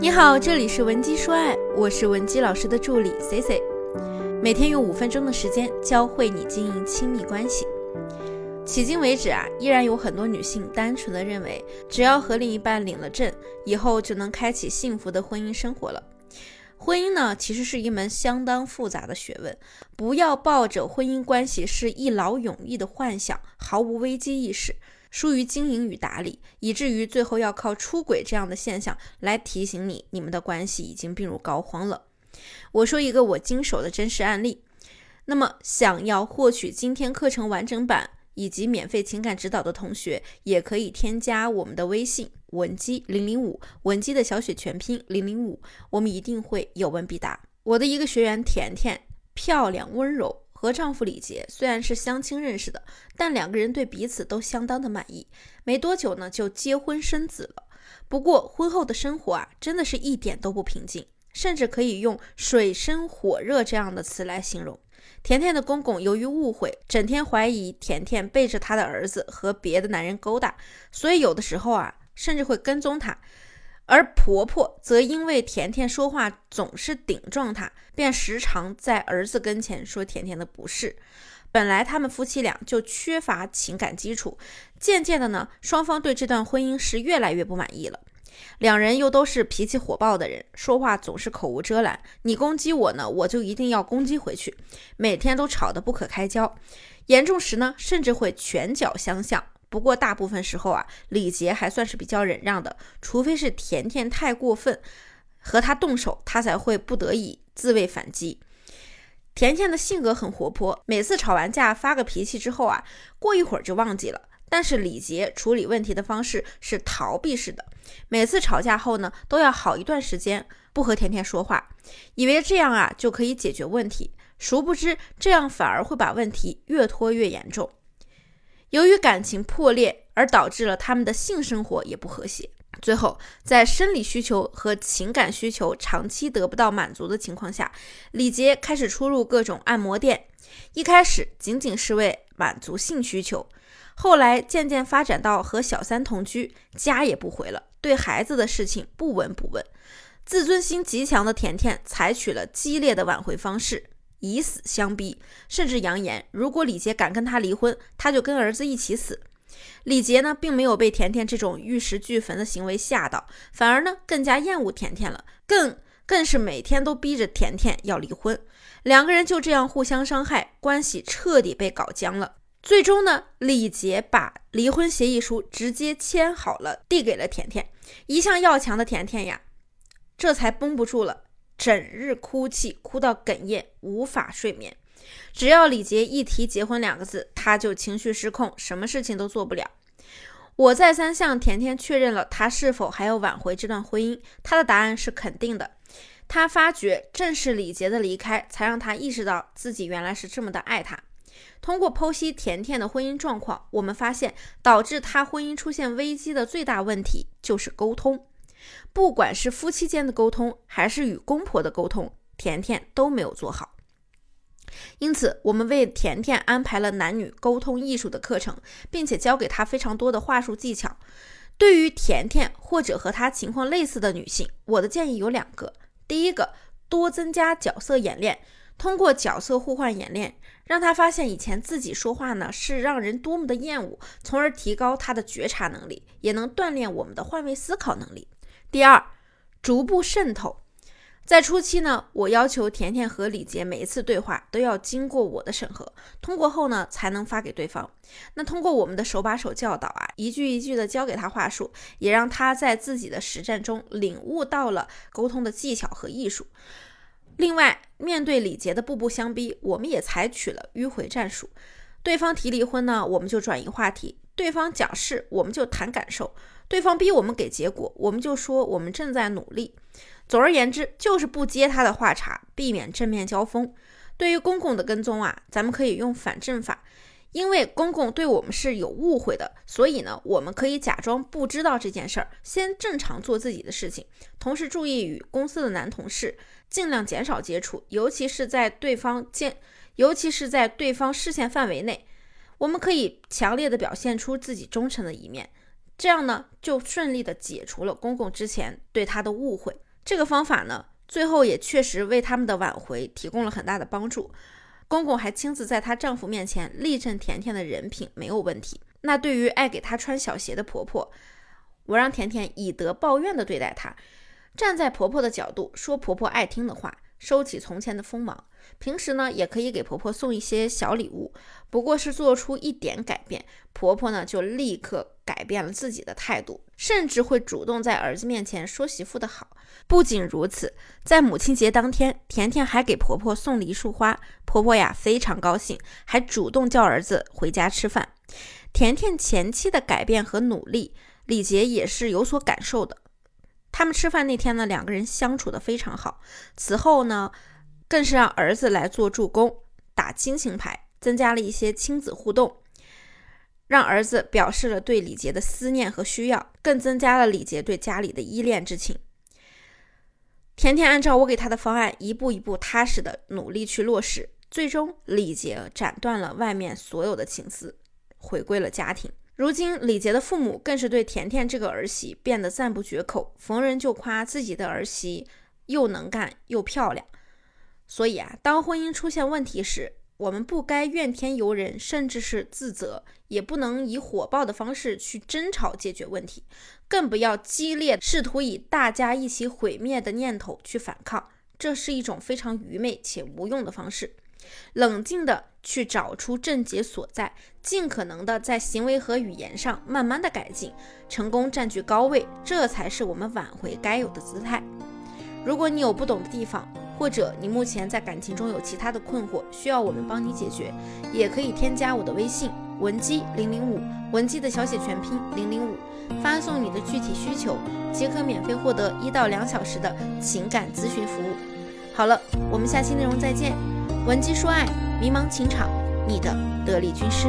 你好，这里是文姬说爱，我是文姬老师的助理 C C，每天用五分钟的时间教会你经营亲密关系。迄今为止啊，依然有很多女性单纯的认为，只要和另一半领了证，以后就能开启幸福的婚姻生活了。婚姻呢，其实是一门相当复杂的学问，不要抱着婚姻关系是一劳永逸的幻想，毫无危机意识。疏于经营与打理，以至于最后要靠出轨这样的现象来提醒你，你们的关系已经病入膏肓了。我说一个我经手的真实案例。那么，想要获取今天课程完整版以及免费情感指导的同学，也可以添加我们的微信文姬零零五，文姬的小写全拼零零五，我们一定会有问必答。我的一个学员甜甜，漂亮温柔。和丈夫李杰虽然是相亲认识的，但两个人对彼此都相当的满意。没多久呢，就结婚生子了。不过婚后的生活啊，真的是一点都不平静，甚至可以用水深火热这样的词来形容。甜甜的公公由于误会，整天怀疑甜甜背着他的儿子和别的男人勾搭，所以有的时候啊，甚至会跟踪他。而婆婆则因为甜甜说话总是顶撞她，便时常在儿子跟前说甜甜的不是。本来他们夫妻俩就缺乏情感基础，渐渐的呢，双方对这段婚姻是越来越不满意了。两人又都是脾气火爆的人，说话总是口无遮拦，你攻击我呢，我就一定要攻击回去，每天都吵得不可开交，严重时呢，甚至会拳脚相向。不过大部分时候啊，李杰还算是比较忍让的，除非是甜甜太过分，和他动手，他才会不得已自卫反击。甜甜的性格很活泼，每次吵完架发个脾气之后啊，过一会儿就忘记了。但是李杰处理问题的方式是逃避式的，每次吵架后呢，都要好一段时间不和甜甜说话，以为这样啊就可以解决问题，殊不知这样反而会把问题越拖越严重。由于感情破裂，而导致了他们的性生活也不和谐。最后，在生理需求和情感需求长期得不到满足的情况下，李杰开始出入各种按摩店。一开始仅仅是为满足性需求，后来渐渐发展到和小三同居，家也不回了，对孩子的事情不闻不问。自尊心极强的甜甜采取了激烈的挽回方式。以死相逼，甚至扬言，如果李杰敢跟他离婚，他就跟儿子一起死。李杰呢，并没有被甜甜这种玉石俱焚的行为吓到，反而呢，更加厌恶甜甜了，更更是每天都逼着甜甜要离婚。两个人就这样互相伤害，关系彻底被搞僵了。最终呢，李杰把离婚协议书直接签好了，递给了甜甜。一向要强的甜甜呀，这才绷不住了。整日哭泣，哭到哽咽，无法睡眠。只要李杰一提结婚两个字，他就情绪失控，什么事情都做不了。我再三向甜甜确认了他是否还要挽回这段婚姻，他的答案是肯定的。他发觉正是李杰的离开，才让他意识到自己原来是这么的爱他。通过剖析甜甜的婚姻状况，我们发现导致他婚姻出现危机的最大问题就是沟通。不管是夫妻间的沟通，还是与公婆的沟通，甜甜都没有做好。因此，我们为甜甜安排了男女沟通艺术的课程，并且教给她非常多的话术技巧。对于甜甜或者和她情况类似的女性，我的建议有两个：第一个，多增加角色演练，通过角色互换演练，让她发现以前自己说话呢是让人多么的厌恶，从而提高她的觉察能力，也能锻炼我们的换位思考能力。第二，逐步渗透。在初期呢，我要求甜甜和李杰每一次对话都要经过我的审核，通过后呢才能发给对方。那通过我们的手把手教导啊，一句一句的教给他话术，也让他在自己的实战中领悟到了沟通的技巧和艺术。另外，面对李杰的步步相逼，我们也采取了迂回战术。对方提离婚呢，我们就转移话题；对方讲事，我们就谈感受。对方逼我们给结果，我们就说我们正在努力。总而言之，就是不接他的话茬，避免正面交锋。对于公公的跟踪啊，咱们可以用反证法，因为公公对我们是有误会的，所以呢，我们可以假装不知道这件事儿，先正常做自己的事情，同时注意与公司的男同事尽量减少接触，尤其是在对方见，尤其是在对方视线范围内，我们可以强烈的表现出自己忠诚的一面。这样呢就顺利的解除了公公之前对她的误会。这个方法呢，最后也确实为他们的挽回提供了很大的帮助。公公还亲自在她丈夫面前力证甜甜的人品没有问题。那对于爱给她穿小鞋的婆婆，我让甜甜以德报怨的对待她，站在婆婆的角度说婆婆爱听的话。收起从前的锋芒，平时呢也可以给婆婆送一些小礼物，不过是做出一点改变，婆婆呢就立刻改变了自己的态度，甚至会主动在儿子面前说媳妇的好。不仅如此，在母亲节当天，甜甜还给婆婆送了一束花，婆婆呀非常高兴，还主动叫儿子回家吃饭。甜甜前期的改变和努力，李杰也是有所感受的。他们吃饭那天呢，两个人相处的非常好。此后呢，更是让儿子来做助攻，打亲情牌，增加了一些亲子互动，让儿子表示了对李杰的思念和需要，更增加了李杰对家里的依恋之情。甜甜按照我给他的方案，一步一步踏实的努力去落实，最终李杰斩断了外面所有的情丝，回归了家庭。如今，李杰的父母更是对甜甜这个儿媳变得赞不绝口，逢人就夸自己的儿媳又能干又漂亮。所以啊，当婚姻出现问题时，我们不该怨天尤人，甚至是自责，也不能以火爆的方式去争吵解决问题，更不要激烈试图以大家一起毁灭的念头去反抗，这是一种非常愚昧且无用的方式。冷静的去找出症结所在，尽可能的在行为和语言上慢慢的改进，成功占据高位，这才是我们挽回该有的姿态。如果你有不懂的地方，或者你目前在感情中有其他的困惑，需要我们帮你解决，也可以添加我的微信文姬零零五，文姬的小写全拼零零五，发送你的具体需求，即可免费获得一到两小时的情感咨询服务。好了，我们下期内容再见。文姬说爱，迷茫情场，你的得力军师。